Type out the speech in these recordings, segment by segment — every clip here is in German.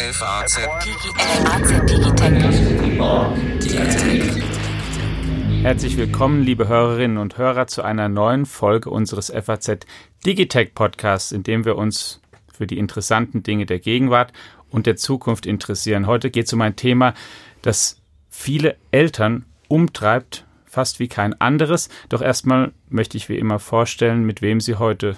FAZ Herzlich willkommen, liebe Hörerinnen und Hörer, zu einer neuen Folge unseres FAZ Digitech Podcasts, in dem wir uns für die interessanten Dinge der Gegenwart und der Zukunft interessieren. Heute geht es um ein Thema, das viele Eltern umtreibt, fast wie kein anderes. Doch erstmal möchte ich wie immer vorstellen, mit wem Sie heute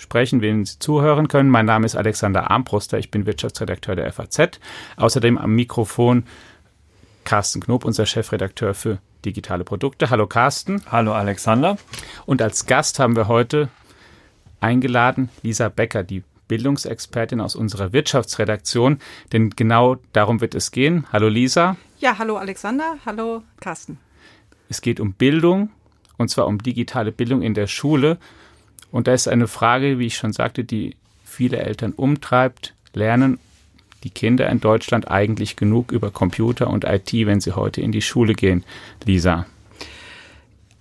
sprechen, wen Sie zuhören können. Mein Name ist Alexander Armbruster, ich bin Wirtschaftsredakteur der FAZ. Außerdem am Mikrofon Carsten Knob, unser Chefredakteur für digitale Produkte. Hallo Carsten. Hallo Alexander. Und als Gast haben wir heute eingeladen Lisa Becker, die Bildungsexpertin aus unserer Wirtschaftsredaktion, denn genau darum wird es gehen. Hallo Lisa. Ja, hallo Alexander, hallo Carsten. Es geht um Bildung und zwar um digitale Bildung in der Schule. Und da ist eine Frage, wie ich schon sagte, die viele Eltern umtreibt. Lernen die Kinder in Deutschland eigentlich genug über Computer und IT, wenn sie heute in die Schule gehen? Lisa.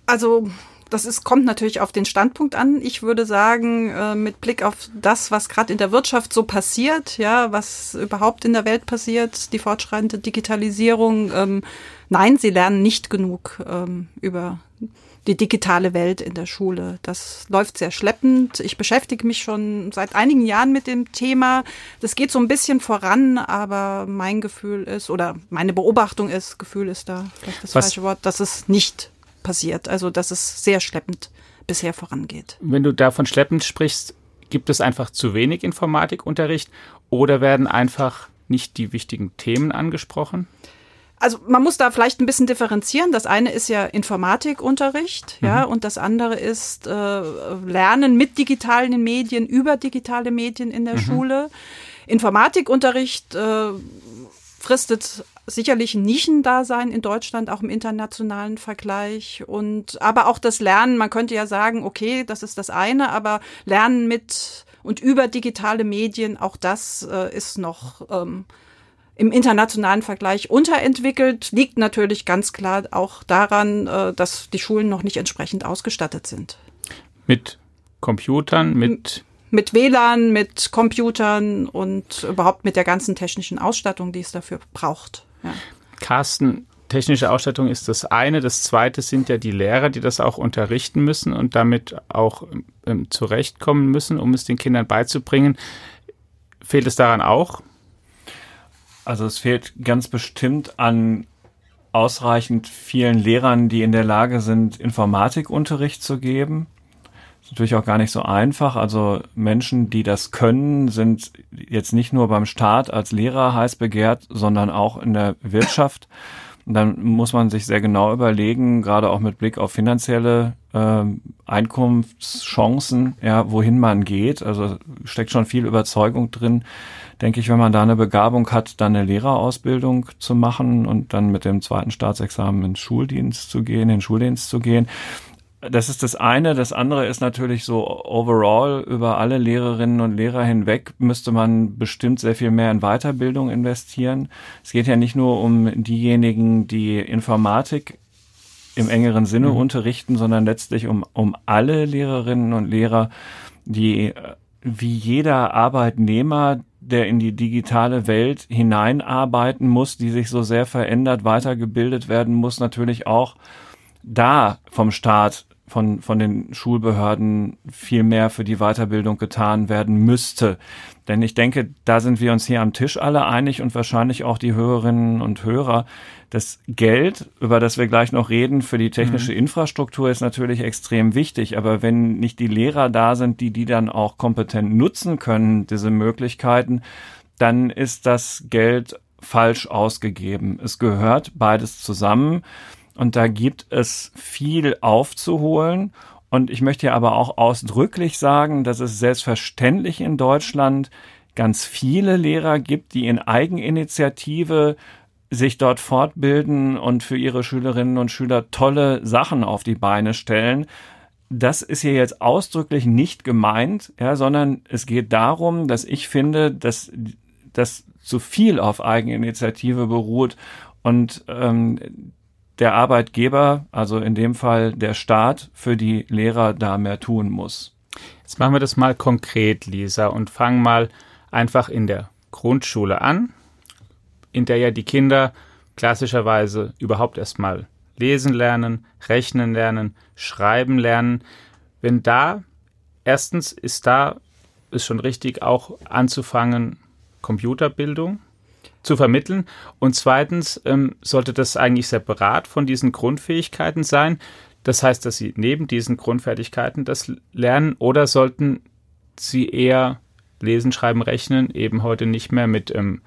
Also das ist, kommt natürlich auf den Standpunkt an. Ich würde sagen, äh, mit Blick auf das, was gerade in der Wirtschaft so passiert, ja, was überhaupt in der Welt passiert, die fortschreitende Digitalisierung, ähm, nein, sie lernen nicht genug ähm, über die digitale Welt in der Schule. Das läuft sehr schleppend. Ich beschäftige mich schon seit einigen Jahren mit dem Thema. Das geht so ein bisschen voran, aber mein Gefühl ist, oder meine Beobachtung ist, Gefühl ist da vielleicht das Was? falsche Wort, dass es nicht passiert. Also, dass es sehr schleppend bisher vorangeht. Wenn du davon schleppend sprichst, gibt es einfach zu wenig Informatikunterricht oder werden einfach nicht die wichtigen Themen angesprochen? Also man muss da vielleicht ein bisschen differenzieren. Das eine ist ja Informatikunterricht, mhm. ja, und das andere ist äh, Lernen mit digitalen Medien über digitale Medien in der mhm. Schule. Informatikunterricht äh, fristet sicherlich ein Nischendasein in Deutschland, auch im internationalen Vergleich. Und aber auch das Lernen, man könnte ja sagen, okay, das ist das eine, aber Lernen mit und über digitale Medien, auch das äh, ist noch ähm, im internationalen Vergleich unterentwickelt, liegt natürlich ganz klar auch daran, äh, dass die Schulen noch nicht entsprechend ausgestattet sind. Mit Computern, mit mit WLAN, mit Computern und überhaupt mit der ganzen technischen Ausstattung, die es dafür braucht. Ja. Carsten, technische Ausstattung ist das eine. Das zweite sind ja die Lehrer, die das auch unterrichten müssen und damit auch ähm, zurechtkommen müssen, um es den Kindern beizubringen. Fehlt es daran auch? Also es fehlt ganz bestimmt an ausreichend vielen Lehrern, die in der Lage sind, Informatikunterricht zu geben. Natürlich auch gar nicht so einfach. Also Menschen, die das können, sind jetzt nicht nur beim Staat als Lehrer heiß begehrt, sondern auch in der Wirtschaft. Und dann muss man sich sehr genau überlegen, gerade auch mit Blick auf finanzielle äh, Einkunftschancen, ja, wohin man geht. Also steckt schon viel Überzeugung drin, denke ich, wenn man da eine Begabung hat, dann eine Lehrerausbildung zu machen und dann mit dem zweiten Staatsexamen ins Schuldienst zu gehen, in den Schuldienst zu gehen. Das ist das eine. Das andere ist natürlich so overall über alle Lehrerinnen und Lehrer hinweg müsste man bestimmt sehr viel mehr in Weiterbildung investieren. Es geht ja nicht nur um diejenigen, die Informatik im engeren Sinne mhm. unterrichten, sondern letztlich um, um alle Lehrerinnen und Lehrer, die wie jeder Arbeitnehmer, der in die digitale Welt hineinarbeiten muss, die sich so sehr verändert, weitergebildet werden muss, natürlich auch da vom Staat von, von den Schulbehörden viel mehr für die Weiterbildung getan werden müsste. Denn ich denke, da sind wir uns hier am Tisch alle einig und wahrscheinlich auch die Hörerinnen und Hörer. Das Geld, über das wir gleich noch reden, für die technische mhm. Infrastruktur ist natürlich extrem wichtig. Aber wenn nicht die Lehrer da sind, die die dann auch kompetent nutzen können, diese Möglichkeiten, dann ist das Geld falsch ausgegeben. Es gehört beides zusammen. Und da gibt es viel aufzuholen. Und ich möchte ja aber auch ausdrücklich sagen, dass es selbstverständlich in Deutschland ganz viele Lehrer gibt, die in Eigeninitiative sich dort fortbilden und für ihre Schülerinnen und Schüler tolle Sachen auf die Beine stellen. Das ist hier jetzt ausdrücklich nicht gemeint, ja, sondern es geht darum, dass ich finde, dass das zu viel auf Eigeninitiative beruht und ähm, der Arbeitgeber, also in dem Fall der Staat, für die Lehrer da mehr tun muss. Jetzt machen wir das mal konkret, Lisa, und fangen mal einfach in der Grundschule an, in der ja die Kinder klassischerweise überhaupt erstmal lesen lernen, rechnen lernen, schreiben lernen. Wenn da, erstens ist da, ist schon richtig auch anzufangen, Computerbildung zu vermitteln. Und zweitens ähm, sollte das eigentlich separat von diesen Grundfähigkeiten sein. Das heißt, dass sie neben diesen Grundfertigkeiten das lernen oder sollten sie eher lesen, schreiben, rechnen, eben heute nicht mehr mit ähm,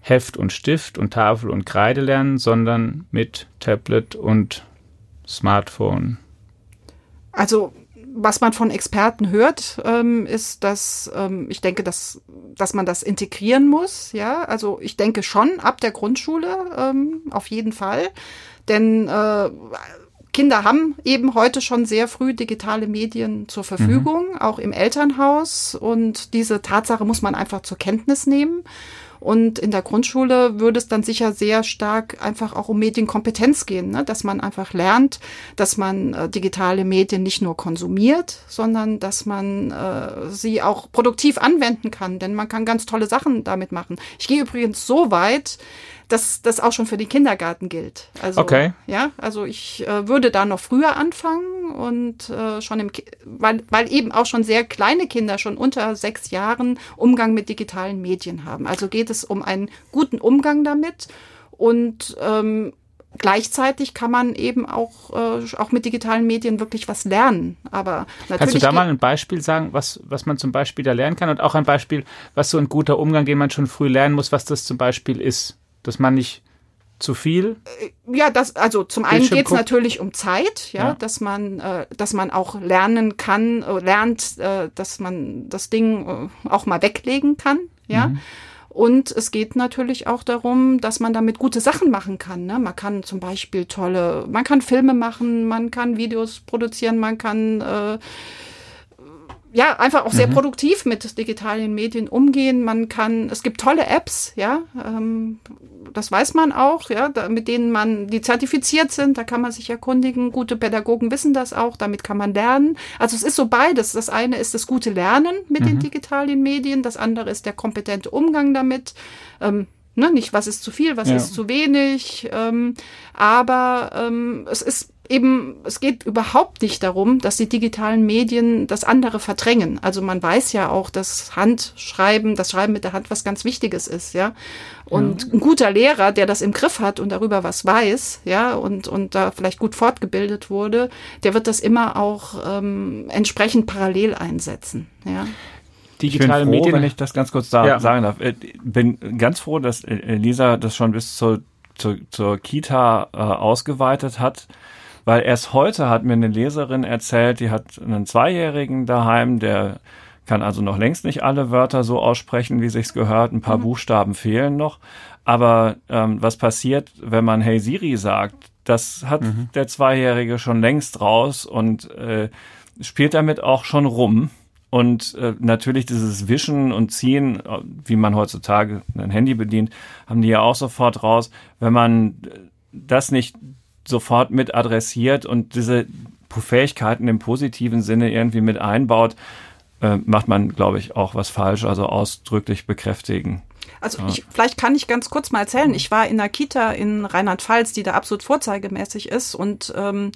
Heft und Stift und Tafel und Kreide lernen, sondern mit Tablet und Smartphone. Also was man von Experten hört, ähm, ist, dass ähm, ich denke, dass, dass man das integrieren muss. Ja, also ich denke schon ab der Grundschule ähm, auf jeden Fall, denn äh, Kinder haben eben heute schon sehr früh digitale Medien zur Verfügung, mhm. auch im Elternhaus. Und diese Tatsache muss man einfach zur Kenntnis nehmen. Und in der Grundschule würde es dann sicher sehr stark einfach auch um Medienkompetenz gehen, ne? dass man einfach lernt, dass man äh, digitale Medien nicht nur konsumiert, sondern dass man äh, sie auch produktiv anwenden kann, denn man kann ganz tolle Sachen damit machen. Ich gehe übrigens so weit, dass das auch schon für den Kindergarten gilt. Also, okay. Ja, also ich äh, würde da noch früher anfangen und äh, schon im, Ki weil, weil eben auch schon sehr kleine Kinder schon unter sechs Jahren Umgang mit digitalen Medien haben. Also geht es um einen guten Umgang damit und ähm, gleichzeitig kann man eben auch, äh, auch mit digitalen Medien wirklich was lernen. Aber natürlich. Kannst du da mal ein Beispiel sagen, was, was man zum Beispiel da lernen kann und auch ein Beispiel, was so ein guter Umgang, den man schon früh lernen muss, was das zum Beispiel ist? Dass man nicht zu viel? Äh, ja, das, also zum einen geht es natürlich um Zeit, ja, ja, dass man, äh, dass man auch lernen kann, äh, lernt, äh, dass man das Ding äh, auch mal weglegen kann, ja. Mhm. Und es geht natürlich auch darum, dass man damit gute Sachen machen kann. Ne? Man kann zum Beispiel tolle, man kann Filme machen, man kann Videos produzieren, man kann äh, ja, einfach auch sehr mhm. produktiv mit digitalen Medien umgehen. Man kann, es gibt tolle Apps, ja, ähm, das weiß man auch, ja, da, mit denen man, die zertifiziert sind, da kann man sich erkundigen. Gute Pädagogen wissen das auch, damit kann man lernen. Also es ist so beides. Das eine ist das gute Lernen mit mhm. den digitalen Medien, das andere ist der kompetente Umgang damit. Ähm, ne, nicht, was ist zu viel, was ja. ist zu wenig. Ähm, aber ähm, es ist eben, es geht überhaupt nicht darum, dass die digitalen Medien das andere verdrängen. Also man weiß ja auch, dass Handschreiben, das Schreiben mit der Hand was ganz Wichtiges ist, ja. Und ja. ein guter Lehrer, der das im Griff hat und darüber was weiß, ja, und, und da vielleicht gut fortgebildet wurde, der wird das immer auch ähm, entsprechend parallel einsetzen, ja digitale ich bin froh, Medien. Wenn ich das ganz kurz da ja. sagen darf, ich äh, bin ganz froh, dass äh, Lisa das schon bis zur, zur, zur Kita äh, ausgeweitet hat. Weil erst heute hat mir eine Leserin erzählt, die hat einen Zweijährigen daheim, der kann also noch längst nicht alle Wörter so aussprechen, wie sich's gehört. Ein paar mhm. Buchstaben fehlen noch. Aber ähm, was passiert, wenn man Hey Siri sagt? Das hat mhm. der Zweijährige schon längst raus und äh, spielt damit auch schon rum. Und äh, natürlich dieses Wischen und Ziehen, wie man heutzutage ein Handy bedient, haben die ja auch sofort raus. Wenn man äh, das nicht sofort mit adressiert und diese Fähigkeiten im positiven Sinne irgendwie mit einbaut, äh, macht man, glaube ich, auch was falsch, also ausdrücklich bekräftigen. Also ich, vielleicht kann ich ganz kurz mal erzählen. Ich war in einer Kita in Rheinland-Pfalz, die da absolut vorzeigemäßig ist und ähm,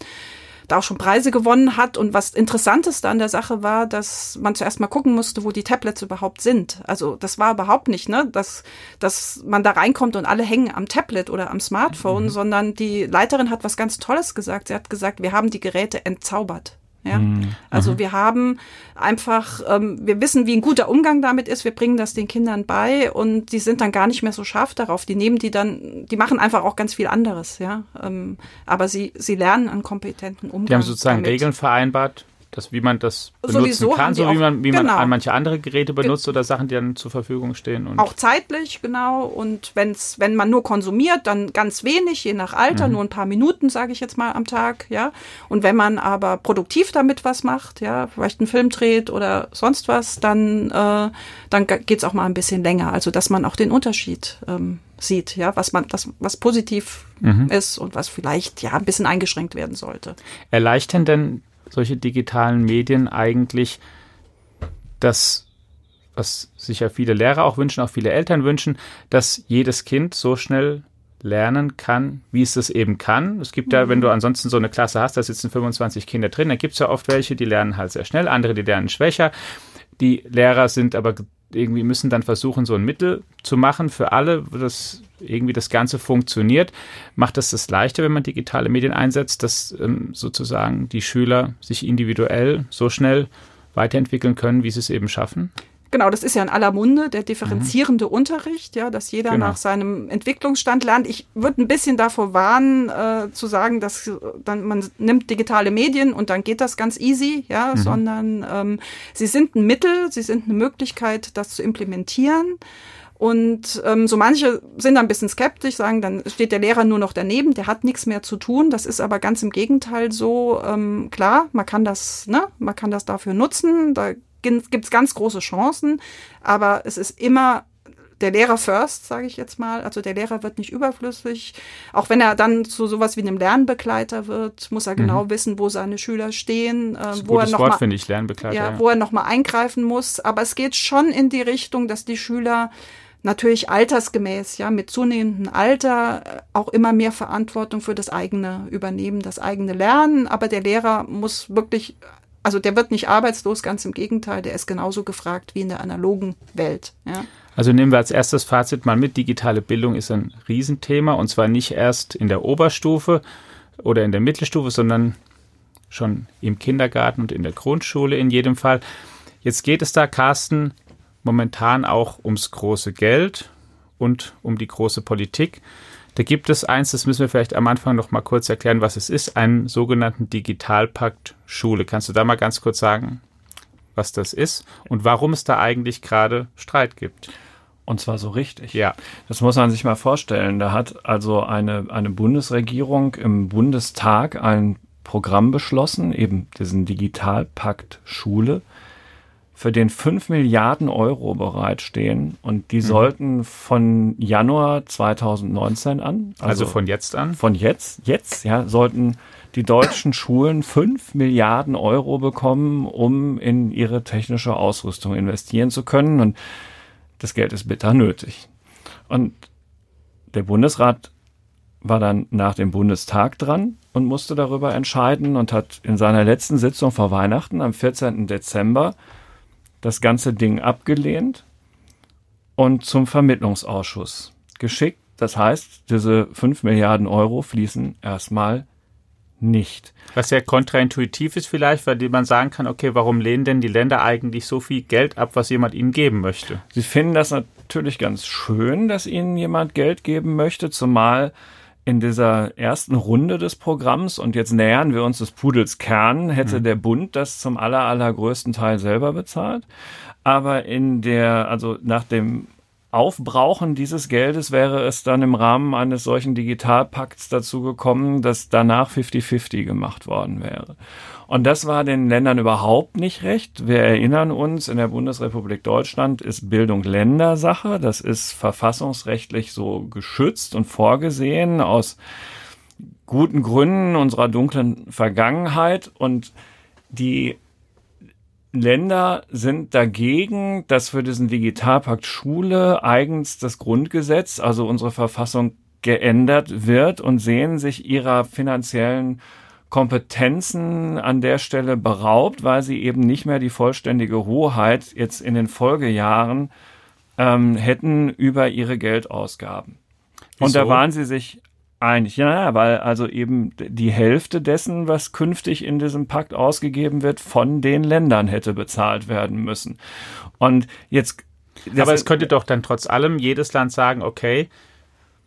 da auch schon Preise gewonnen hat. Und was Interessanteste an der Sache war, dass man zuerst mal gucken musste, wo die Tablets überhaupt sind. Also das war überhaupt nicht, ne, dass, dass man da reinkommt und alle hängen am Tablet oder am Smartphone, mhm. sondern die Leiterin hat was ganz Tolles gesagt. Sie hat gesagt, wir haben die Geräte entzaubert. Ja? Mhm. Also mhm. wir haben einfach, ähm, wir wissen, wie ein guter Umgang damit ist. Wir bringen das den Kindern bei und die sind dann gar nicht mehr so scharf darauf. Die nehmen die dann, die machen einfach auch ganz viel anderes, ja. Ähm, aber sie, sie lernen einen kompetenten Umgang. Die haben sozusagen damit. Regeln vereinbart, dass wie man das benutzen Sowieso kann, so wie man, wie genau. man manche andere Geräte benutzt Ge oder Sachen, die dann zur Verfügung stehen. Und auch zeitlich, genau. Und wenn's, wenn man nur konsumiert, dann ganz wenig, je nach Alter, mhm. nur ein paar Minuten, sage ich jetzt mal, am Tag, ja. Und wenn man aber produktiv damit was macht, ja, vielleicht einen Film dreht oder sonst was, dann, äh, dann geht's auch mal ein bisschen länger. Also dass man auch den Unterschied ähm, sieht, ja, was man, was, was positiv mhm. ist und was vielleicht ja ein bisschen eingeschränkt werden sollte. Erleichtern denn solche digitalen Medien eigentlich das was sich ja viele Lehrer auch wünschen, auch viele Eltern wünschen, dass jedes Kind so schnell lernen kann, wie es das eben kann. Es gibt ja, wenn du ansonsten so eine Klasse hast, da sitzen 25 Kinder drin, da gibt es ja oft welche, die lernen halt sehr schnell, andere, die lernen schwächer. Die Lehrer sind aber irgendwie müssen dann versuchen, so ein Mittel zu machen für alle, dass irgendwie das Ganze funktioniert. Macht das das leichter, wenn man digitale Medien einsetzt, dass ähm, sozusagen die Schüler sich individuell so schnell weiterentwickeln können, wie sie es eben schaffen? Genau, das ist ja in aller Munde, der differenzierende mhm. Unterricht, ja, dass jeder genau. nach seinem Entwicklungsstand lernt. Ich würde ein bisschen davor warnen, äh, zu sagen, dass dann man nimmt digitale Medien und dann geht das ganz easy, ja, mhm. sondern ähm, sie sind ein Mittel, sie sind eine Möglichkeit, das zu implementieren. Und ähm, so manche sind ein bisschen skeptisch, sagen, dann steht der Lehrer nur noch daneben, der hat nichts mehr zu tun. Das ist aber ganz im Gegenteil so, ähm, klar, man kann das, ne, man kann das dafür nutzen. Da gibt es ganz große Chancen, aber es ist immer der Lehrer first, sage ich jetzt mal. Also der Lehrer wird nicht überflüssig. Auch wenn er dann zu sowas wie einem Lernbegleiter wird, muss er genau mhm. wissen, wo seine Schüler stehen, äh, wo er noch Wort, mal, ich, Lernbegleiter, ja, ja. wo er noch mal eingreifen muss. Aber es geht schon in die Richtung, dass die Schüler natürlich altersgemäß, ja, mit zunehmendem Alter äh, auch immer mehr Verantwortung für das eigene übernehmen, das eigene Lernen. Aber der Lehrer muss wirklich also der wird nicht arbeitslos, ganz im Gegenteil, der ist genauso gefragt wie in der analogen Welt. Ja. Also nehmen wir als erstes Fazit mal mit, digitale Bildung ist ein Riesenthema und zwar nicht erst in der Oberstufe oder in der Mittelstufe, sondern schon im Kindergarten und in der Grundschule in jedem Fall. Jetzt geht es da, Carsten, momentan auch ums große Geld und um die große Politik. Da gibt es eins, das müssen wir vielleicht am Anfang noch mal kurz erklären, was es ist, einen sogenannten Digitalpakt Schule. Kannst du da mal ganz kurz sagen, was das ist und warum es da eigentlich gerade Streit gibt? Und zwar so richtig. Ja. Das muss man sich mal vorstellen. Da hat also eine, eine Bundesregierung im Bundestag ein Programm beschlossen, eben diesen Digitalpakt Schule für den 5 Milliarden Euro bereitstehen und die mhm. sollten von Januar 2019 an, also, also, von jetzt an, von jetzt, jetzt, ja, sollten die deutschen Schulen 5 Milliarden Euro bekommen, um in ihre technische Ausrüstung investieren zu können und das Geld ist bitter nötig. Und der Bundesrat war dann nach dem Bundestag dran und musste darüber entscheiden und hat in seiner letzten Sitzung vor Weihnachten am 14. Dezember das ganze Ding abgelehnt und zum Vermittlungsausschuss geschickt. Das heißt, diese 5 Milliarden Euro fließen erstmal nicht. Was ja kontraintuitiv ist vielleicht, weil man sagen kann, okay, warum lehnen denn die Länder eigentlich so viel Geld ab, was jemand ihnen geben möchte? Sie finden das natürlich ganz schön, dass ihnen jemand Geld geben möchte, zumal in dieser ersten Runde des Programms und jetzt nähern wir uns des Pudels Kern, hätte mhm. der Bund das zum aller, allergrößten Teil selber bezahlt. Aber in der, also nach dem Aufbrauchen dieses Geldes wäre es dann im Rahmen eines solchen Digitalpakts dazu gekommen, dass danach 50-50 gemacht worden wäre. Und das war den Ländern überhaupt nicht recht. Wir erinnern uns, in der Bundesrepublik Deutschland ist Bildung Ländersache. Das ist verfassungsrechtlich so geschützt und vorgesehen aus guten Gründen unserer dunklen Vergangenheit. Und die Länder sind dagegen, dass für diesen Digitalpakt Schule eigens das Grundgesetz, also unsere Verfassung, geändert wird und sehen sich ihrer finanziellen Kompetenzen an der Stelle beraubt, weil sie eben nicht mehr die vollständige Hoheit jetzt in den Folgejahren ähm, hätten über ihre Geldausgaben. Wieso? Und da waren sie sich einig. Ja, weil also eben die Hälfte dessen, was künftig in diesem Pakt ausgegeben wird, von den Ländern hätte bezahlt werden müssen. Und jetzt. Aber es könnte doch dann trotz allem jedes Land sagen, okay,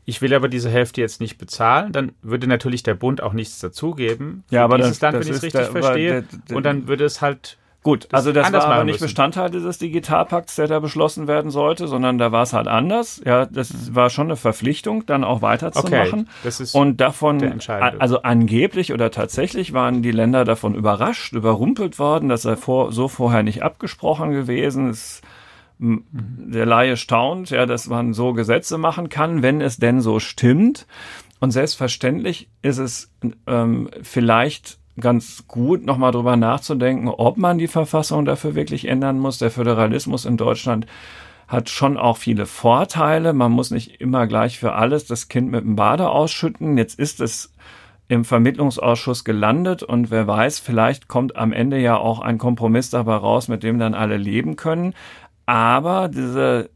ich will aber diese Hälfte jetzt nicht bezahlen, dann würde natürlich der Bund auch nichts dazugeben. Ja, aber dieses das, Land, das wenn ich es richtig der, verstehe. Der, der, und dann würde es halt Gut, also das war aber nicht müssen. Bestandteil dieses Digitalpakts, der da beschlossen werden sollte, sondern da war es halt anders. Ja, das mhm. war schon eine Verpflichtung, dann auch weiterzumachen. Okay, das ist und davon, also angeblich oder tatsächlich waren die Länder davon überrascht, überrumpelt worden, dass er vor, so vorher nicht abgesprochen gewesen ist. Mhm. Der Laie staunt, ja, dass man so Gesetze machen kann, wenn es denn so stimmt. Und selbstverständlich ist es ähm, vielleicht ganz gut, nochmal drüber nachzudenken, ob man die Verfassung dafür wirklich ändern muss. Der Föderalismus in Deutschland hat schon auch viele Vorteile. Man muss nicht immer gleich für alles das Kind mit dem Bade ausschütten. Jetzt ist es im Vermittlungsausschuss gelandet und wer weiß, vielleicht kommt am Ende ja auch ein Kompromiss dabei raus, mit dem dann alle leben können. Aber diese,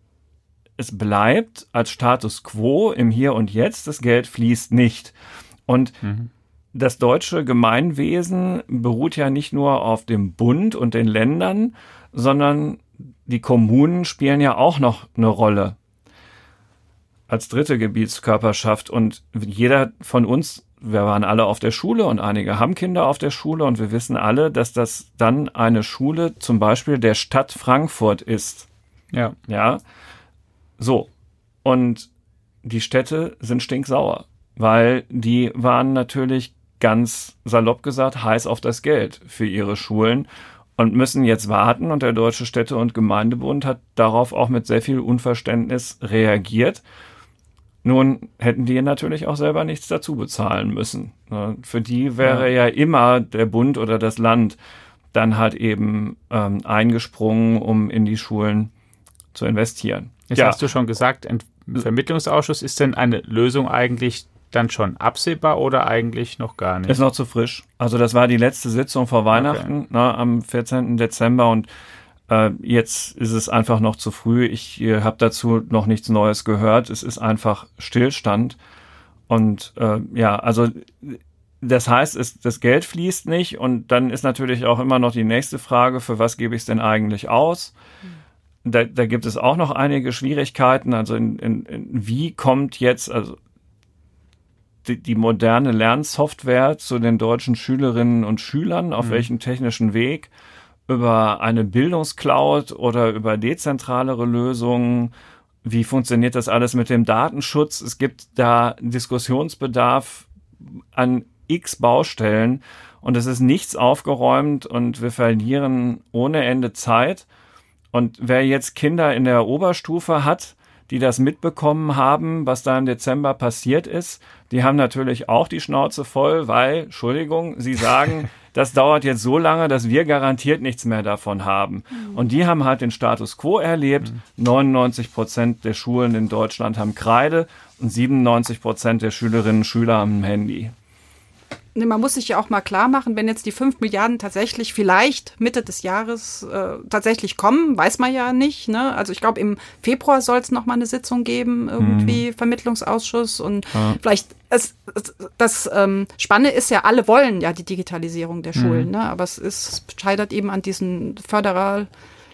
es bleibt als Status quo im Hier und Jetzt, das Geld fließt nicht. Und mhm. Das deutsche Gemeinwesen beruht ja nicht nur auf dem Bund und den Ländern, sondern die Kommunen spielen ja auch noch eine Rolle als dritte Gebietskörperschaft und jeder von uns, wir waren alle auf der Schule und einige haben Kinder auf der Schule und wir wissen alle, dass das dann eine Schule zum Beispiel der Stadt Frankfurt ist. Ja. Ja. So. Und die Städte sind stinksauer, weil die waren natürlich ganz salopp gesagt heiß auf das Geld für ihre Schulen und müssen jetzt warten. Und der Deutsche Städte- und Gemeindebund hat darauf auch mit sehr viel Unverständnis reagiert. Nun hätten die natürlich auch selber nichts dazu bezahlen müssen. Für die wäre ja, ja immer der Bund oder das Land dann halt eben ähm, eingesprungen, um in die Schulen zu investieren. Jetzt ja. hast du schon gesagt, ein Vermittlungsausschuss ist denn eine Lösung eigentlich dann schon absehbar oder eigentlich noch gar nicht? Ist noch zu frisch. Also das war die letzte Sitzung vor Weihnachten okay. ne, am 14. Dezember und äh, jetzt ist es einfach noch zu früh. Ich äh, habe dazu noch nichts Neues gehört. Es ist einfach Stillstand. Und äh, ja, also das heißt, es, das Geld fließt nicht und dann ist natürlich auch immer noch die nächste Frage, für was gebe ich es denn eigentlich aus? Da, da gibt es auch noch einige Schwierigkeiten. Also in, in, in wie kommt jetzt, also die, die moderne Lernsoftware zu den deutschen Schülerinnen und Schülern, auf mhm. welchem technischen Weg? Über eine Bildungscloud oder über dezentralere Lösungen? Wie funktioniert das alles mit dem Datenschutz? Es gibt da Diskussionsbedarf an x Baustellen und es ist nichts aufgeräumt und wir verlieren ohne Ende Zeit. Und wer jetzt Kinder in der Oberstufe hat, die das mitbekommen haben, was da im Dezember passiert ist, die haben natürlich auch die Schnauze voll, weil, Entschuldigung, sie sagen, das dauert jetzt so lange, dass wir garantiert nichts mehr davon haben. Mhm. Und die haben halt den Status quo erlebt. Mhm. 99 Prozent der Schulen in Deutschland haben Kreide und 97 Prozent der Schülerinnen und Schüler haben ein Handy man muss sich ja auch mal klar machen, wenn jetzt die 5 Milliarden tatsächlich vielleicht Mitte des Jahres äh, tatsächlich kommen, weiß man ja nicht. Ne? Also ich glaube, im Februar soll es noch mal eine Sitzung geben, irgendwie mhm. Vermittlungsausschuss und ja. vielleicht es, das ähm, Spannende ist ja, alle wollen ja die Digitalisierung der Schulen, mhm. ne? aber es ist scheitert eben an diesen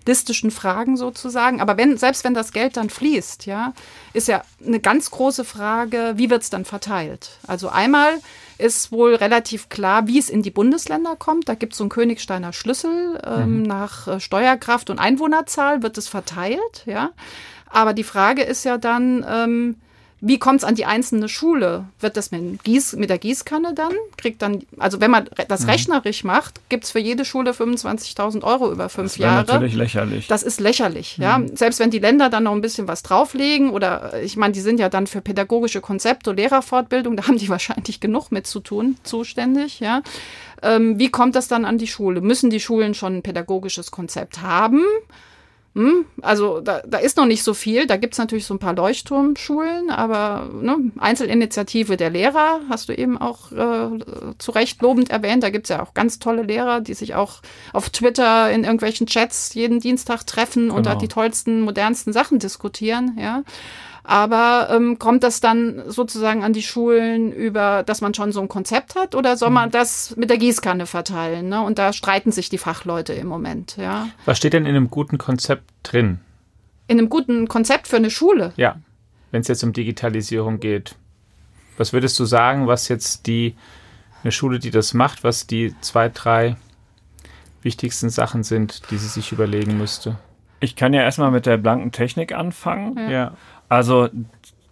föderalistischen Fragen sozusagen. Aber wenn, selbst wenn das Geld dann fließt, ja, ist ja eine ganz große Frage, wie wird es dann verteilt? Also einmal ist wohl relativ klar, wie es in die Bundesländer kommt. Da gibt es so einen Königsteiner Schlüssel. Ähm, mhm. Nach äh, Steuerkraft und Einwohnerzahl wird es verteilt, ja. Aber die Frage ist ja dann, ähm, wie kommt es an die einzelne Schule? Wird das mit, Gieß, mit der Gießkanne dann? Kriegt dann, also wenn man das mhm. rechnerisch macht, gibt es für jede Schule 25.000 Euro über fünf das Jahre. Das ist natürlich lächerlich. Das ist lächerlich, mhm. ja. Selbst wenn die Länder dann noch ein bisschen was drauflegen oder ich meine, die sind ja dann für pädagogische Konzepte, Lehrerfortbildung, da haben die wahrscheinlich genug mit zu tun, zuständig, ja. Ähm, wie kommt das dann an die Schule? Müssen die Schulen schon ein pädagogisches Konzept haben? Hm, also da, da ist noch nicht so viel. Da gibt es natürlich so ein paar Leuchtturmschulen, aber ne, Einzelinitiative der Lehrer hast du eben auch äh, zu Recht lobend erwähnt. Da gibt es ja auch ganz tolle Lehrer, die sich auch auf Twitter in irgendwelchen Chats jeden Dienstag treffen genau. und da die tollsten, modernsten Sachen diskutieren. Ja. Aber ähm, kommt das dann sozusagen an die Schulen über, dass man schon so ein Konzept hat oder soll man mhm. das mit der Gießkanne verteilen? Ne? Und da streiten sich die Fachleute im Moment. Ja. Was steht denn in einem guten Konzept drin? In einem guten Konzept für eine Schule? Ja, wenn es jetzt um Digitalisierung geht. Was würdest du sagen, was jetzt die eine Schule, die das macht, was die zwei, drei wichtigsten Sachen sind, die sie sich überlegen müsste? Ich kann ja erstmal mit der blanken Technik anfangen. Ja. Also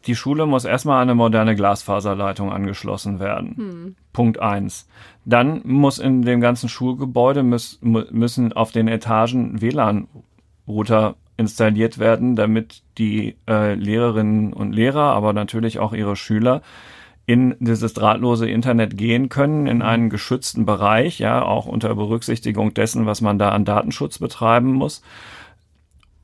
die Schule muss erstmal an eine moderne Glasfaserleitung angeschlossen werden. Hm. Punkt eins. Dann muss in dem ganzen Schulgebäude müß, müssen auf den Etagen WLAN-Router installiert werden, damit die äh, Lehrerinnen und Lehrer, aber natürlich auch ihre Schüler in dieses drahtlose Internet gehen können, in einen geschützten Bereich, ja, auch unter Berücksichtigung dessen, was man da an Datenschutz betreiben muss,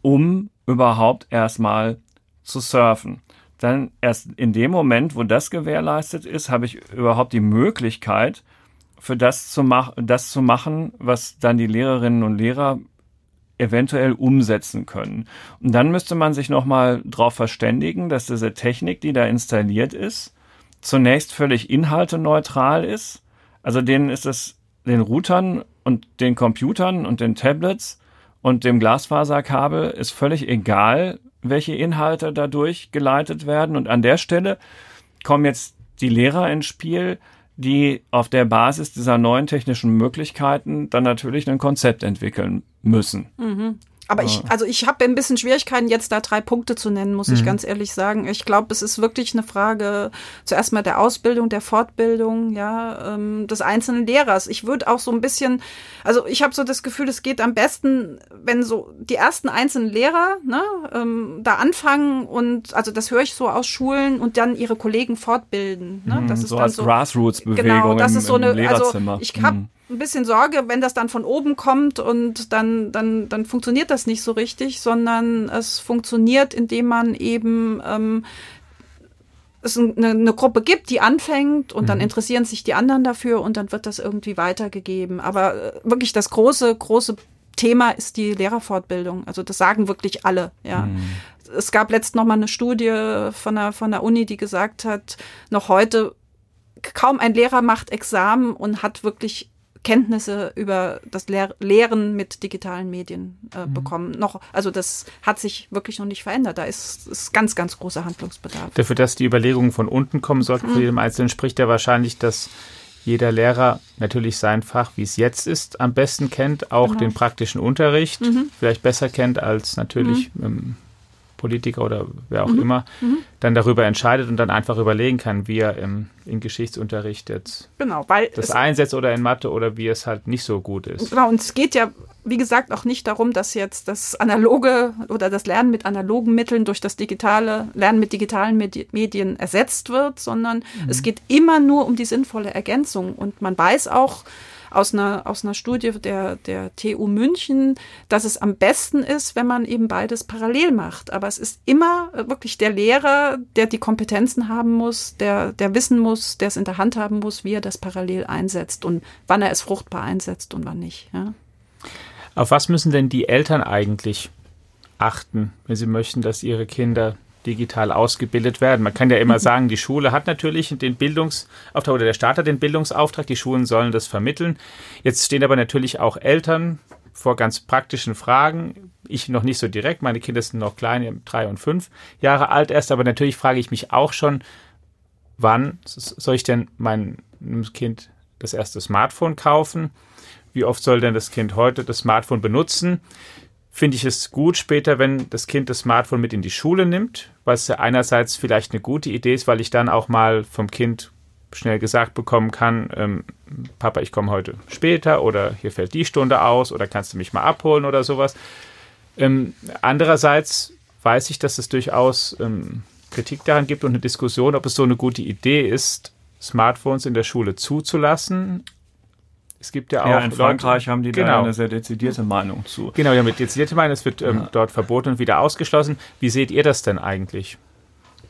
um überhaupt erstmal zu surfen. Dann erst in dem Moment, wo das gewährleistet ist, habe ich überhaupt die Möglichkeit, für das zu, mach das zu machen, was dann die Lehrerinnen und Lehrer eventuell umsetzen können. Und dann müsste man sich nochmal darauf verständigen, dass diese Technik, die da installiert ist, zunächst völlig inhalteneutral ist. Also denen ist es den Routern und den Computern und den Tablets und dem Glasfaserkabel ist völlig egal, welche Inhalte dadurch geleitet werden. Und an der Stelle kommen jetzt die Lehrer ins Spiel, die auf der Basis dieser neuen technischen Möglichkeiten dann natürlich ein Konzept entwickeln müssen. Mhm. Aber ich, also ich habe ein bisschen Schwierigkeiten, jetzt da drei Punkte zu nennen, muss mhm. ich ganz ehrlich sagen. Ich glaube, es ist wirklich eine Frage zuerst mal der Ausbildung, der Fortbildung, ja, ähm, des einzelnen Lehrers. Ich würde auch so ein bisschen, also ich habe so das Gefühl, es geht am besten, wenn so die ersten einzelnen Lehrer ne, ähm, da anfangen und also das höre ich so aus Schulen und dann ihre Kollegen fortbilden. Ne? Mhm, Das ist so als so, Grassroots-Bewegung genau, das im, ist so eine, also. Also ich habe mhm ein bisschen Sorge, wenn das dann von oben kommt und dann, dann, dann funktioniert das nicht so richtig, sondern es funktioniert, indem man eben ähm, es eine, eine Gruppe gibt, die anfängt und mhm. dann interessieren sich die anderen dafür und dann wird das irgendwie weitergegeben. Aber äh, wirklich das große, große Thema ist die Lehrerfortbildung. Also das sagen wirklich alle, ja. Mhm. Es gab letzt noch mal eine Studie von der, von der Uni, die gesagt hat, noch heute kaum ein Lehrer macht Examen und hat wirklich Kenntnisse über das Lehr Lehren mit digitalen Medien äh, mhm. bekommen. Noch, also das hat sich wirklich noch nicht verändert. Da ist, ist ganz, ganz großer Handlungsbedarf. Dafür, dass die Überlegungen von unten kommen sollten, mhm. für jedem Einzelnen spricht ja wahrscheinlich, dass jeder Lehrer natürlich sein Fach, wie es jetzt ist, am besten kennt, auch genau. den praktischen Unterricht mhm. vielleicht besser kennt als natürlich mhm. Politiker oder wer auch mhm. immer, mhm. dann darüber entscheidet und dann einfach überlegen kann, wie er im, im Geschichtsunterricht jetzt genau, das einsetzt oder in Mathe oder wie es halt nicht so gut ist. Genau, und es geht ja, wie gesagt, auch nicht darum, dass jetzt das analoge oder das Lernen mit analogen Mitteln durch das digitale Lernen mit digitalen Medien ersetzt wird, sondern mhm. es geht immer nur um die sinnvolle Ergänzung. Und man weiß auch, aus einer, aus einer Studie der, der TU München, dass es am besten ist, wenn man eben beides parallel macht. Aber es ist immer wirklich der Lehrer, der die Kompetenzen haben muss, der, der wissen muss, der es in der Hand haben muss, wie er das parallel einsetzt und wann er es fruchtbar einsetzt und wann nicht. Ja. Auf was müssen denn die Eltern eigentlich achten, wenn sie möchten, dass ihre Kinder digital ausgebildet werden. Man kann ja immer sagen, die Schule hat natürlich den Bildungsauftrag oder der Staat hat den Bildungsauftrag, die Schulen sollen das vermitteln. Jetzt stehen aber natürlich auch Eltern vor ganz praktischen Fragen. Ich noch nicht so direkt, meine Kinder sind noch klein, drei und fünf Jahre alt erst, aber natürlich frage ich mich auch schon, wann soll ich denn meinem Kind das erste Smartphone kaufen? Wie oft soll denn das Kind heute das Smartphone benutzen? Finde ich es gut später, wenn das Kind das Smartphone mit in die Schule nimmt, was ja einerseits vielleicht eine gute Idee ist, weil ich dann auch mal vom Kind schnell gesagt bekommen kann, ähm, Papa, ich komme heute später oder hier fällt die Stunde aus oder kannst du mich mal abholen oder sowas. Ähm, andererseits weiß ich, dass es durchaus ähm, Kritik daran gibt und eine Diskussion, ob es so eine gute Idee ist, Smartphones in der Schule zuzulassen es gibt ja auch. Ja, in Frankreich Leute, haben die genau. da eine sehr dezidierte Meinung zu. Genau, die haben eine dezidierte Meinung. Es wird ähm, ja. dort verboten und wieder ausgeschlossen. Wie seht ihr das denn eigentlich?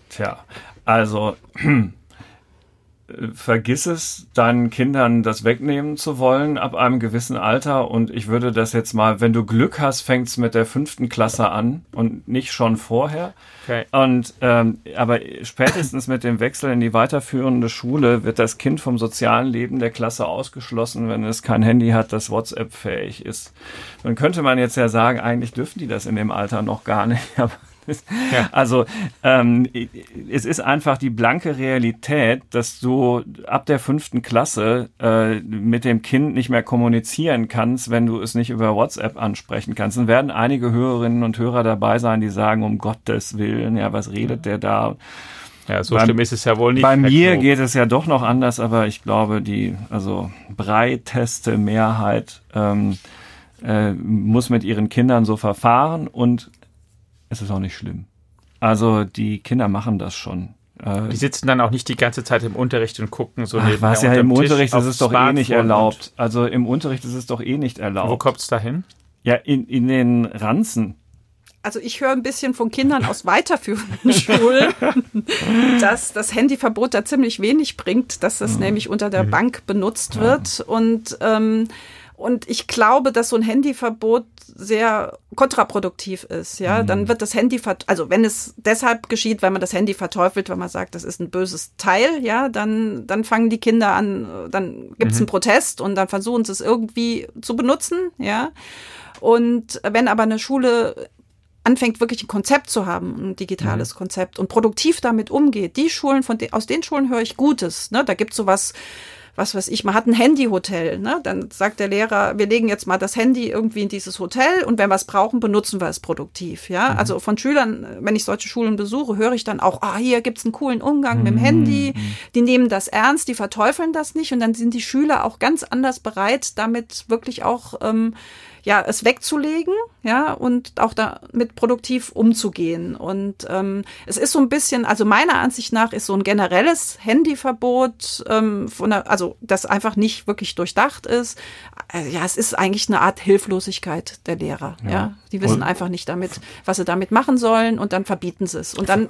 Tja, also vergiss es, deinen Kindern das wegnehmen zu wollen ab einem gewissen Alter. Und ich würde das jetzt mal, wenn du Glück hast, fängt es mit der fünften Klasse an und nicht schon vorher. Okay. Und ähm, aber spätestens mit dem Wechsel in die weiterführende Schule wird das Kind vom sozialen Leben der Klasse ausgeschlossen, wenn es kein Handy hat, das WhatsApp fähig ist. Dann könnte man jetzt ja sagen, eigentlich dürfen die das in dem Alter noch gar nicht. Aber ja. Also ähm, es ist einfach die blanke Realität, dass du ab der fünften Klasse äh, mit dem Kind nicht mehr kommunizieren kannst, wenn du es nicht über WhatsApp ansprechen kannst. Dann werden einige Hörerinnen und Hörer dabei sein, die sagen, um Gottes Willen, ja, was redet der da? Ja, so bei, schlimm ist es ja wohl nicht. Bei mir geht es ja doch noch anders, aber ich glaube, die also breiteste Mehrheit ähm, äh, muss mit ihren Kindern so verfahren und es ist auch nicht schlimm. Also die Kinder machen das schon. Äh, die sitzen dann auch nicht die ganze Zeit im Unterricht und gucken so Ach, was ja im Unterricht ist es doch eh nicht erlaubt. Also im Unterricht ist es doch eh nicht erlaubt. Wo kommt es da hin? Ja, in, in den Ranzen also ich höre ein bisschen von Kindern aus weiterführenden Schulen, dass das Handyverbot da ziemlich wenig bringt, dass das mhm. nämlich unter der Bank benutzt ja. wird. Und, ähm, und ich glaube, dass so ein Handyverbot sehr kontraproduktiv ist. Ja, mhm. dann wird das Handy, also wenn es deshalb geschieht, weil man das Handy verteufelt, weil man sagt, das ist ein böses Teil, ja, dann, dann fangen die Kinder an, dann gibt es mhm. einen Protest und dann versuchen sie es irgendwie zu benutzen, ja. Und wenn aber eine Schule anfängt, wirklich ein Konzept zu haben, ein digitales mhm. Konzept und produktiv damit umgeht. Die Schulen, von de aus den Schulen höre ich Gutes. Ne? Da gibt sowas, was weiß ich, man hat ein Handyhotel. Ne? Dann sagt der Lehrer, wir legen jetzt mal das Handy irgendwie in dieses Hotel und wenn wir es brauchen, benutzen wir es produktiv. Ja, mhm. also von Schülern, wenn ich solche Schulen besuche, höre ich dann auch, ah, hier gibt's einen coolen Umgang mhm. mit dem mhm. Handy. Die nehmen das ernst, die verteufeln das nicht und dann sind die Schüler auch ganz anders bereit, damit wirklich auch ähm, ja, es wegzulegen, ja, und auch damit produktiv umzugehen. Und ähm, es ist so ein bisschen, also meiner Ansicht nach ist so ein generelles Handyverbot, ähm, von der, also das einfach nicht wirklich durchdacht ist. Äh, ja, es ist eigentlich eine Art Hilflosigkeit der Lehrer. Ja, ja. die wissen und einfach nicht damit, was sie damit machen sollen, und dann verbieten sie es. Und dann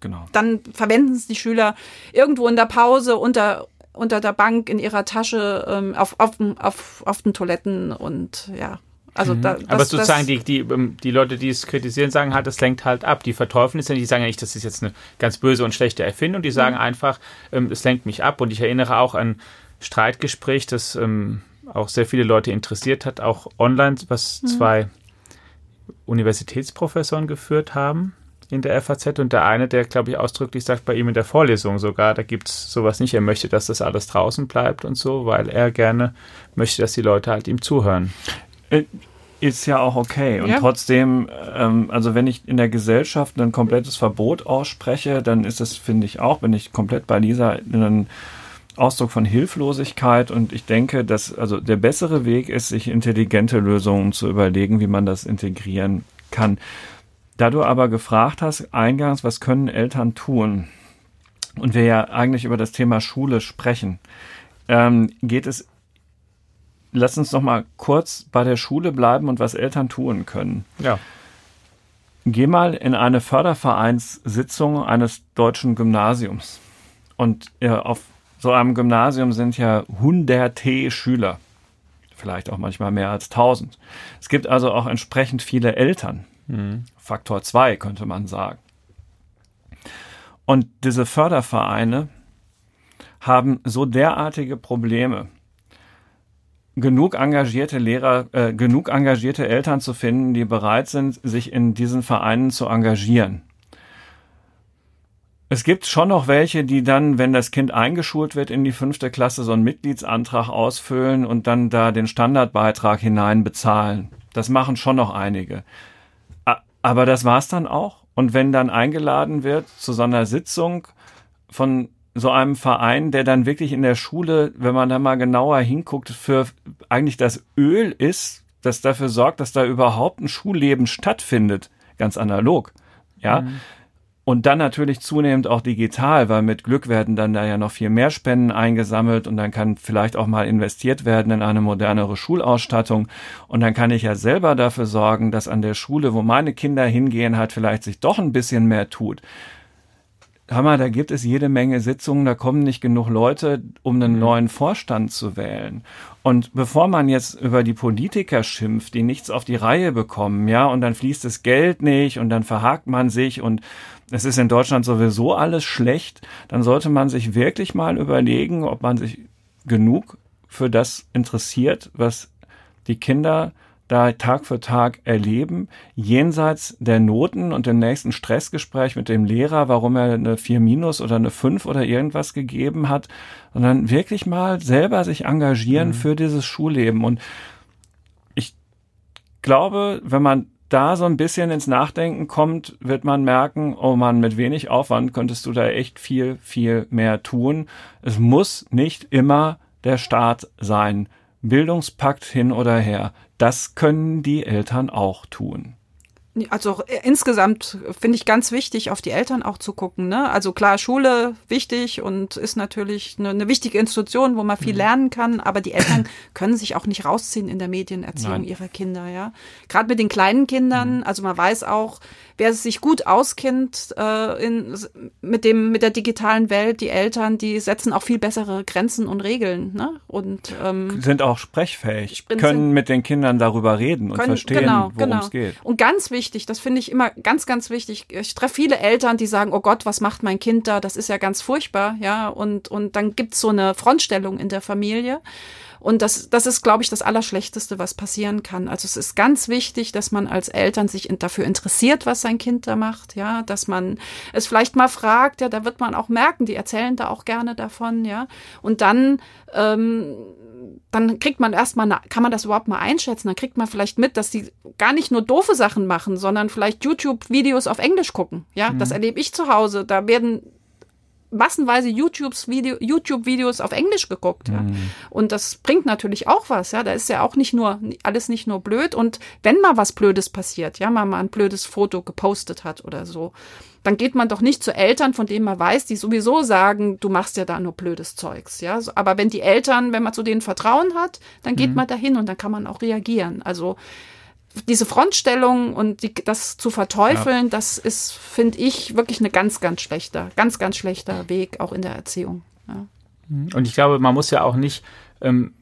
Genau. Dann verwenden es die Schüler irgendwo in der Pause unter unter der Bank in ihrer Tasche ähm, auf, auf, auf, auf den Toiletten und ja. Also mhm. da, das, Aber sozusagen die, die, ähm, die Leute, die es kritisieren, sagen halt, das lenkt halt ab. Die verteufeln es ja, die sagen ja nicht, das ist jetzt eine ganz böse und schlechte Erfindung. Die sagen mhm. einfach, ähm, es lenkt mich ab. Und ich erinnere auch an Streitgespräch, das ähm, auch sehr viele Leute interessiert hat, auch online, was mhm. zwei Universitätsprofessoren geführt haben in der FAZ und der eine, der, glaube ich, ausdrücklich sagt, bei ihm in der Vorlesung sogar, da gibt es sowas nicht. Er möchte, dass das alles draußen bleibt und so, weil er gerne möchte, dass die Leute halt ihm zuhören. Äh, ist ja auch okay. Und ja. trotzdem, ähm, also wenn ich in der Gesellschaft ein komplettes Verbot ausspreche, dann ist es, finde ich auch, bin ich komplett bei Lisa, ein Ausdruck von Hilflosigkeit. Und ich denke, dass also der bessere Weg ist, sich intelligente Lösungen zu überlegen, wie man das integrieren kann. Da du aber gefragt hast, eingangs, was können Eltern tun? Und wir ja eigentlich über das Thema Schule sprechen, ähm, geht es, lass uns noch mal kurz bei der Schule bleiben und was Eltern tun können. Ja. Geh mal in eine Fördervereinssitzung eines deutschen Gymnasiums. Und ja, auf so einem Gymnasium sind ja hunderte Schüler. Vielleicht auch manchmal mehr als tausend. Es gibt also auch entsprechend viele Eltern. Mhm. Faktor 2 könnte man sagen. Und diese Fördervereine haben so derartige Probleme, genug engagierte Lehrer, äh, genug engagierte Eltern zu finden, die bereit sind, sich in diesen Vereinen zu engagieren. Es gibt schon noch welche, die dann, wenn das Kind eingeschult wird in die fünfte Klasse, so einen Mitgliedsantrag ausfüllen und dann da den Standardbeitrag hinein bezahlen. Das machen schon noch einige. Aber das war's dann auch. Und wenn dann eingeladen wird zu so einer Sitzung von so einem Verein, der dann wirklich in der Schule, wenn man da mal genauer hinguckt, für eigentlich das Öl ist, das dafür sorgt, dass da überhaupt ein Schulleben stattfindet, ganz analog. Ja, mhm. Und dann natürlich zunehmend auch digital, weil mit Glück werden dann da ja noch viel mehr Spenden eingesammelt und dann kann vielleicht auch mal investiert werden in eine modernere Schulausstattung. Und dann kann ich ja selber dafür sorgen, dass an der Schule, wo meine Kinder hingehen, halt vielleicht sich doch ein bisschen mehr tut. Hammer, da gibt es jede Menge Sitzungen, da kommen nicht genug Leute, um einen mhm. neuen Vorstand zu wählen. Und bevor man jetzt über die Politiker schimpft, die nichts auf die Reihe bekommen, ja, und dann fließt das Geld nicht und dann verhakt man sich und es ist in Deutschland sowieso alles schlecht, dann sollte man sich wirklich mal überlegen, ob man sich genug für das interessiert, was die Kinder da Tag für Tag erleben, jenseits der Noten und dem nächsten Stressgespräch mit dem Lehrer, warum er eine 4 minus oder eine 5 oder irgendwas gegeben hat, sondern wirklich mal selber sich engagieren mhm. für dieses Schulleben. Und ich glaube, wenn man da so ein bisschen ins Nachdenken kommt, wird man merken, oh man, mit wenig Aufwand könntest du da echt viel, viel mehr tun. Es muss nicht immer der Staat sein. Bildungspakt hin oder her. Das können die Eltern auch tun. Also äh, insgesamt finde ich ganz wichtig, auf die Eltern auch zu gucken. Ne? Also klar, Schule wichtig und ist natürlich eine, eine wichtige Institution, wo man viel mhm. lernen kann, aber die Eltern können sich auch nicht rausziehen in der Medienerziehung Nein. ihrer Kinder. Ja, Gerade mit den kleinen Kindern, mhm. also man weiß auch, wer sich gut auskennt äh, in, mit dem mit der digitalen Welt, die Eltern, die setzen auch viel bessere Grenzen und Regeln ne? und ähm, sind auch sprechfähig, können mit den Kindern darüber reden und können, verstehen, genau, worum genau. es geht. Und ganz wichtig, das finde ich immer ganz ganz wichtig. Ich treffe viele Eltern, die sagen, oh Gott, was macht mein Kind da? Das ist ja ganz furchtbar, ja und und dann gibt's so eine Frontstellung in der Familie. Und das, das ist, glaube ich, das Allerschlechteste, was passieren kann. Also es ist ganz wichtig, dass man als Eltern sich dafür interessiert, was sein Kind da macht, ja, dass man es vielleicht mal fragt, ja, da wird man auch merken, die erzählen da auch gerne davon, ja. Und dann ähm, dann kriegt man erstmal, kann man das überhaupt mal einschätzen? Dann kriegt man vielleicht mit, dass die gar nicht nur doofe Sachen machen, sondern vielleicht YouTube-Videos auf Englisch gucken. Ja, mhm. das erlebe ich zu Hause. Da werden massenweise YouTube-Videos auf Englisch geguckt. Ja. Mhm. Und das bringt natürlich auch was. Ja, da ist ja auch nicht nur alles nicht nur blöd. Und wenn mal was Blödes passiert, ja, mal, mal ein blödes Foto gepostet hat oder so, dann geht man doch nicht zu Eltern, von denen man weiß, die sowieso sagen, du machst ja da nur blödes Zeugs. Ja, aber wenn die Eltern, wenn man zu denen Vertrauen hat, dann geht mhm. man dahin und dann kann man auch reagieren. Also diese Frontstellung und die, das zu verteufeln, ja. das ist, finde ich, wirklich eine ganz, ganz schlechter, ganz, ganz schlechter Weg auch in der Erziehung. Ja. Und ich glaube, man muss ja auch nicht ähm,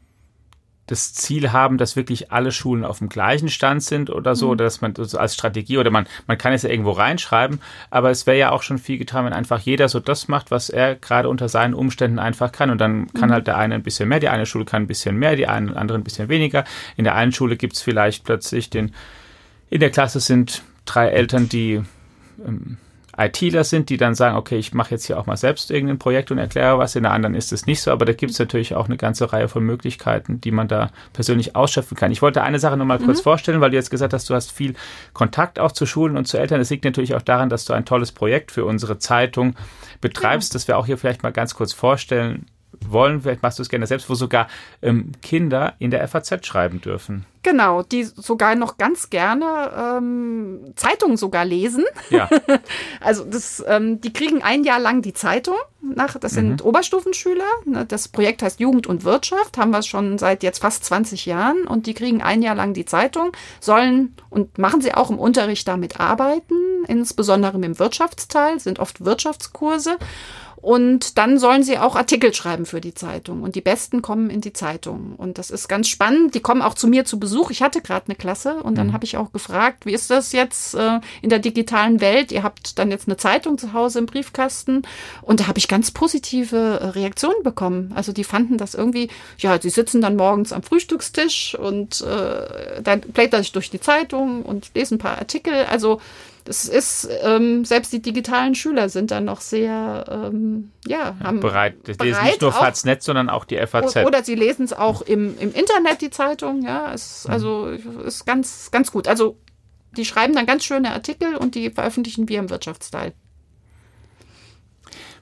das Ziel haben, dass wirklich alle Schulen auf dem gleichen Stand sind oder so, mhm. oder dass man das als Strategie oder man, man kann es ja irgendwo reinschreiben, aber es wäre ja auch schon viel getan, wenn einfach jeder so das macht, was er gerade unter seinen Umständen einfach kann und dann kann mhm. halt der eine ein bisschen mehr, die eine Schule kann ein bisschen mehr, die eine, andere ein bisschen weniger. In der einen Schule gibt es vielleicht plötzlich den, in der Klasse sind drei Eltern, die ähm, ITler sind, die dann sagen, okay, ich mache jetzt hier auch mal selbst irgendein Projekt und erkläre was, in der anderen ist es nicht so, aber da gibt es natürlich auch eine ganze Reihe von Möglichkeiten, die man da persönlich ausschöpfen kann. Ich wollte eine Sache nochmal mhm. kurz vorstellen, weil du jetzt gesagt hast, du hast viel Kontakt auch zu Schulen und zu Eltern. Es liegt natürlich auch daran, dass du ein tolles Projekt für unsere Zeitung betreibst, ja. das wir auch hier vielleicht mal ganz kurz vorstellen wollen, vielleicht machst du es gerne selbst, wo sogar ähm, Kinder in der FAZ schreiben dürfen. Genau, die sogar noch ganz gerne ähm, Zeitungen sogar lesen. Ja. also das, ähm, die kriegen ein Jahr lang die Zeitung. Nach, das sind mhm. Oberstufenschüler. Ne, das Projekt heißt Jugend und Wirtschaft, haben wir schon seit jetzt fast 20 Jahren und die kriegen ein Jahr lang die Zeitung, sollen und machen sie auch im Unterricht damit arbeiten, insbesondere im Wirtschaftsteil, sind oft Wirtschaftskurse. Und dann sollen sie auch Artikel schreiben für die Zeitung. Und die Besten kommen in die Zeitung. Und das ist ganz spannend. Die kommen auch zu mir zu Besuch. Ich hatte gerade eine Klasse und dann mhm. habe ich auch gefragt, wie ist das jetzt äh, in der digitalen Welt? Ihr habt dann jetzt eine Zeitung zu Hause im Briefkasten. Und da habe ich ganz positive äh, Reaktionen bekommen. Also die fanden das irgendwie, ja, sie sitzen dann morgens am Frühstückstisch und äh, dann blätter ich durch die Zeitung und lesen ein paar Artikel. Also das ist, ähm, selbst die digitalen Schüler sind dann noch sehr, ähm, ja, haben bereit. Das bereit lesen nicht nur Faznet, sondern auch die FAZ. Oder sie lesen es auch im, im Internet, die Zeitung, ja. Es, mhm. also ist ganz, ganz gut. Also die schreiben dann ganz schöne Artikel und die veröffentlichen wir im Wirtschaftsteil.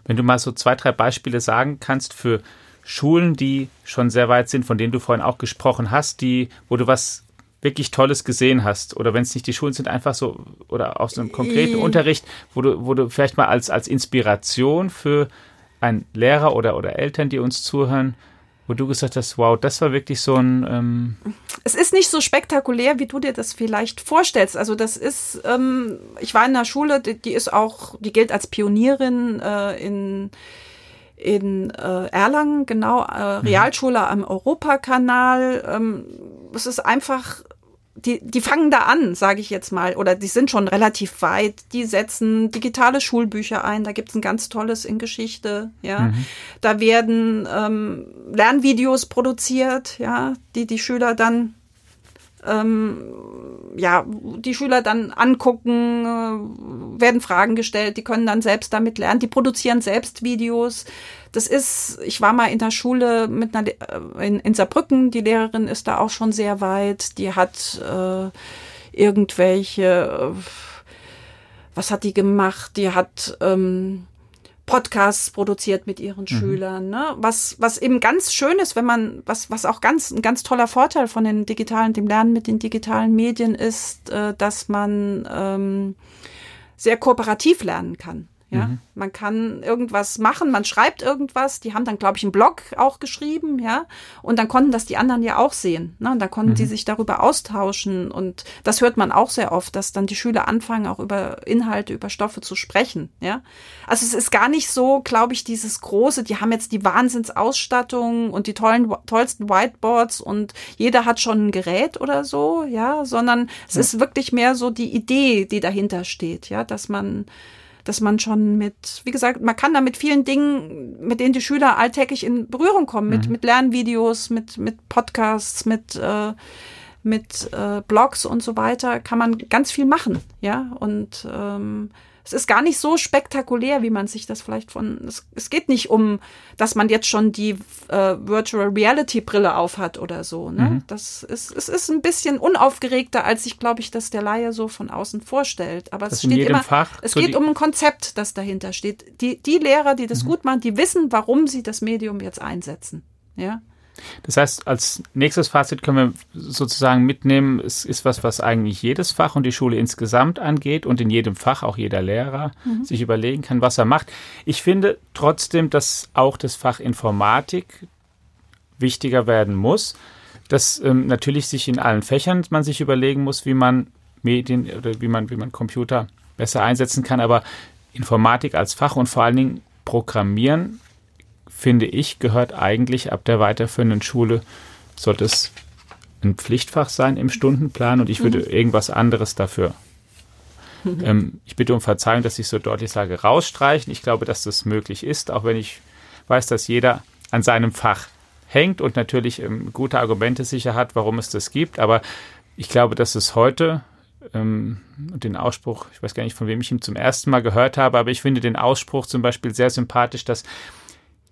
Wenn du mal so zwei, drei Beispiele sagen kannst für Schulen, die schon sehr weit sind, von denen du vorhin auch gesprochen hast, die, wo du was wirklich Tolles gesehen hast oder wenn es nicht die Schulen sind, einfach so oder aus einem konkreten. Unterricht, wo du, wo du vielleicht mal als, als Inspiration für einen Lehrer oder, oder Eltern, die uns zuhören, wo du gesagt hast, wow, das war wirklich so ein. Ähm es ist nicht so spektakulär, wie du dir das vielleicht vorstellst. Also das ist, ähm, ich war in einer Schule, die, die, ist auch, die gilt als Pionierin äh, in in äh, Erlangen, genau, äh, mhm. Realschule am Europakanal. Ähm, es ist einfach die, die fangen da an, sage ich jetzt mal, oder die sind schon relativ weit. Die setzen digitale Schulbücher ein. Da gibt's ein ganz tolles in Geschichte. Ja, mhm. da werden ähm, Lernvideos produziert, ja, die die Schüler dann ähm, ja, die Schüler dann angucken, äh, werden Fragen gestellt, die können dann selbst damit lernen, die produzieren selbst Videos. Das ist, ich war mal in der Schule mit einer, äh, in, in Saarbrücken, die Lehrerin ist da auch schon sehr weit, die hat äh, irgendwelche, äh, was hat die gemacht? Die hat ähm, Podcasts produziert mit ihren mhm. Schülern. Ne? Was, was eben ganz schön ist, wenn man, was, was auch ganz, ein ganz toller Vorteil von den digitalen, dem Lernen mit den digitalen Medien ist, äh, dass man ähm, sehr kooperativ lernen kann. Ja, mhm. man kann irgendwas machen, man schreibt irgendwas. Die haben dann, glaube ich, einen Blog auch geschrieben, ja. Und dann konnten das die anderen ja auch sehen. Ne? Und dann konnten mhm. die sich darüber austauschen. Und das hört man auch sehr oft, dass dann die Schüler anfangen, auch über Inhalte, über Stoffe zu sprechen, ja. Also es ist gar nicht so, glaube ich, dieses große, die haben jetzt die Wahnsinnsausstattung und die tollen, tollsten Whiteboards und jeder hat schon ein Gerät oder so, ja, sondern es ja. ist wirklich mehr so die Idee, die dahinter steht, ja, dass man dass man schon mit, wie gesagt, man kann da mit vielen Dingen, mit denen die Schüler alltäglich in Berührung kommen, mit, mhm. mit Lernvideos, mit, mit Podcasts, mit, äh, mit äh, Blogs und so weiter, kann man ganz viel machen, ja, und ähm, es ist gar nicht so spektakulär, wie man sich das vielleicht von. Es, es geht nicht um, dass man jetzt schon die äh, Virtual Reality Brille aufhat oder so. Ne? Mhm. Das ist, es ist ein bisschen unaufgeregter, als sich, glaube ich, das der Laie so von außen vorstellt. Aber das es steht immer. Fach es geht um ein Konzept, das dahinter steht. Die, die Lehrer, die das mhm. gut machen, die wissen, warum sie das Medium jetzt einsetzen. Ja. Das heißt, als nächstes Fazit können wir sozusagen mitnehmen, es ist was, was eigentlich jedes Fach und die Schule insgesamt angeht und in jedem Fach auch jeder Lehrer mhm. sich überlegen kann, was er macht. Ich finde trotzdem, dass auch das Fach Informatik wichtiger werden muss, dass ähm, natürlich sich in allen Fächern man sich überlegen muss, wie man Medien oder wie man, wie man Computer besser einsetzen kann, aber Informatik als Fach und vor allen Dingen Programmieren finde ich, gehört eigentlich ab der weiterführenden Schule, sollte es ein Pflichtfach sein im Stundenplan und ich würde mhm. irgendwas anderes dafür. Ähm, ich bitte um Verzeihung, dass ich so deutlich sage, rausstreichen. Ich glaube, dass das möglich ist, auch wenn ich weiß, dass jeder an seinem Fach hängt und natürlich ähm, gute Argumente sicher hat, warum es das gibt. Aber ich glaube, dass es heute ähm, den Ausspruch, ich weiß gar nicht, von wem ich ihn zum ersten Mal gehört habe, aber ich finde den Ausspruch zum Beispiel sehr sympathisch, dass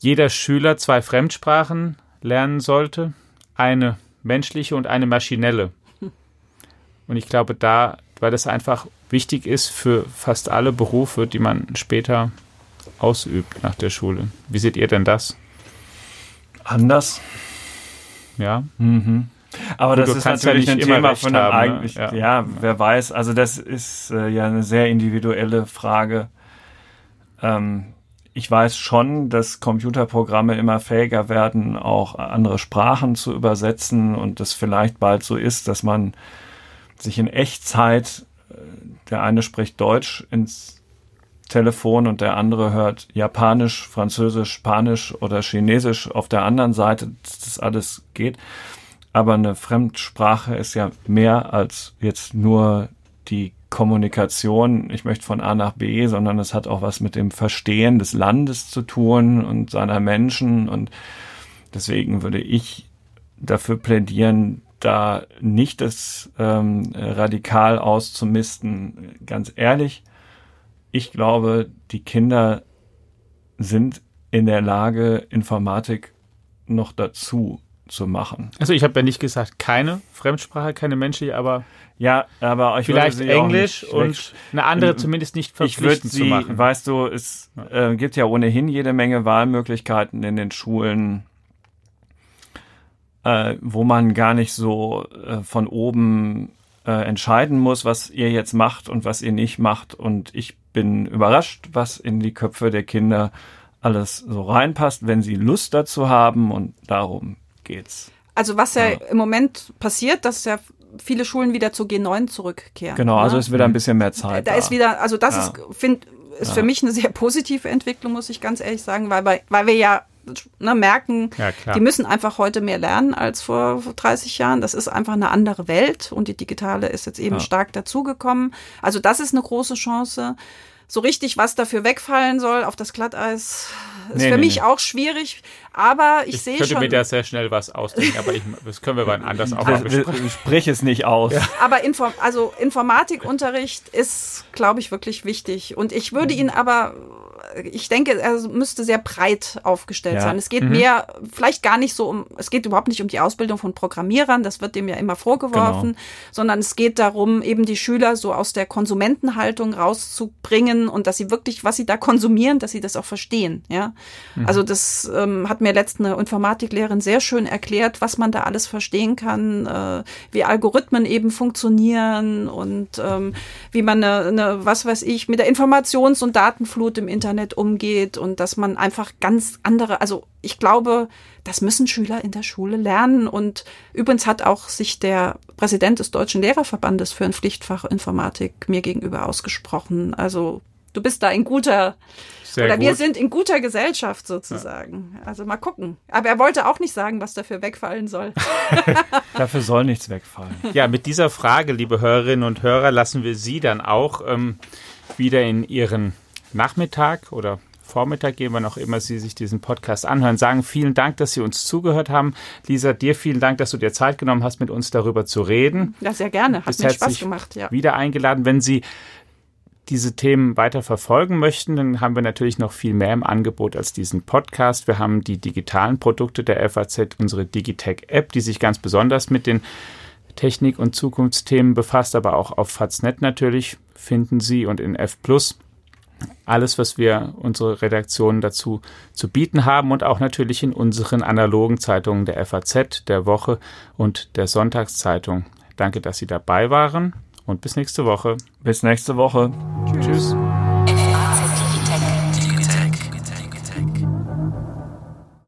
jeder Schüler zwei Fremdsprachen lernen sollte, eine menschliche und eine maschinelle. Und ich glaube, da, weil das einfach wichtig ist für fast alle Berufe, die man später ausübt nach der Schule. Wie seht ihr denn das? Anders. Ja. Mhm. Aber Gut, das ist natürlich ja ein Thema von einem haben, ne? ja. ja. wer weiß. Also das ist äh, ja eine sehr individuelle Frage. Ähm, ich weiß schon, dass Computerprogramme immer fähiger werden, auch andere Sprachen zu übersetzen und es vielleicht bald so ist, dass man sich in Echtzeit, äh, der eine spricht Deutsch ins Telefon und der andere hört Japanisch, Französisch, Spanisch oder Chinesisch auf der anderen Seite, dass das alles geht. Aber eine Fremdsprache ist ja mehr als jetzt nur die Kommunikation, ich möchte von A nach B, sondern es hat auch was mit dem Verstehen des Landes zu tun und seiner Menschen. Und deswegen würde ich dafür plädieren, da nicht das ähm, radikal auszumisten. Ganz ehrlich, ich glaube, die Kinder sind in der Lage, Informatik noch dazu zu machen. Also ich habe ja nicht gesagt, keine Fremdsprache, keine menschliche, aber ja, aber ich vielleicht Englisch und eine andere zumindest nicht verpflichtend sie, zu machen. Weißt du, es äh, gibt ja ohnehin jede Menge Wahlmöglichkeiten in den Schulen, äh, wo man gar nicht so äh, von oben äh, entscheiden muss, was ihr jetzt macht und was ihr nicht macht. Und ich bin überrascht, was in die Köpfe der Kinder alles so reinpasst, wenn sie Lust dazu haben und darum geht's. Also was ja, ja. im Moment passiert, dass ja viele Schulen wieder zu G9 zurückkehren. Genau, also ne? ist wieder ein bisschen mehr Zeit. Da, da. ist wieder, also das ja. ist, find, ist ja. für mich eine sehr positive Entwicklung, muss ich ganz ehrlich sagen, weil, weil, weil wir ja ne, merken, ja, die müssen einfach heute mehr lernen als vor, vor 30 Jahren. Das ist einfach eine andere Welt und die digitale ist jetzt eben stark dazugekommen. Also das ist eine große Chance so richtig was dafür wegfallen soll auf das Glatteis, ist nee, für nee, mich nee. auch schwierig. Aber ich, ich sehe schon. Ich könnte mir da sehr schnell was ausdenken, aber ich, das können wir wann anders auch mal besprechen. Sprich es nicht aus. Ja. Aber Inform also Informatikunterricht ist, glaube ich, wirklich wichtig. Und ich würde ihn aber ich denke, er müsste sehr breit aufgestellt Ja. sein. Es geht Mhm. mehr, vielleicht gar nicht so um, es geht überhaupt nicht um die Ausbildung von Programmierern, das wird dem ja immer vorgeworfen, Genau. sondern es geht darum, eben die Schüler so aus der Konsumentenhaltung rauszubringen und dass sie wirklich, was sie da konsumieren, dass sie das auch verstehen, ja. Mhm. Also das ähm, hat mir letztens eine Informatiklehrerin sehr schön erklärt, was man da alles verstehen kann, äh, wie Algorithmen eben funktionieren und ähm, wie man eine, eine, was weiß ich, mit der Informations- und Datenflut im Internet umgeht und dass man einfach ganz andere, also ich glaube, das müssen Schüler in der Schule lernen und übrigens hat auch sich der Präsident des Deutschen Lehrerverbandes für ein Pflichtfach Informatik mir gegenüber ausgesprochen. Also du bist da in guter Sehr oder gut. wir sind in guter Gesellschaft sozusagen. Also mal gucken. Aber er wollte auch nicht sagen, was dafür wegfallen soll. Dafür soll nichts wegfallen. Ja, mit dieser Frage, liebe Hörerinnen und Hörer, lassen wir Sie dann auch ähm, wieder in Ihren Nachmittag oder Vormittag gehen, wann auch immer Sie sich diesen Podcast anhören. Sagen vielen Dank, dass Sie uns zugehört haben. Lisa, dir vielen Dank, dass du dir Zeit genommen hast, mit uns darüber zu reden. Ja, sehr gerne. Hat Bist mir Spaß gemacht, ja. Wieder eingeladen. Wenn Sie diese Themen weiter verfolgen möchten, dann haben wir natürlich noch viel mehr im Angebot als diesen Podcast. Wir haben die digitalen Produkte der FAZ, unsere Digitech-App, die sich ganz besonders mit den Technik- und Zukunftsthemen befasst, aber auch auf Faznet natürlich finden Sie und in F Plus alles, was wir unsere Redaktionen dazu zu bieten haben und auch natürlich in unseren analogen Zeitungen der FAZ, der Woche und der Sonntagszeitung. Danke, dass Sie dabei waren und bis nächste Woche. Bis nächste Woche. Tschüss.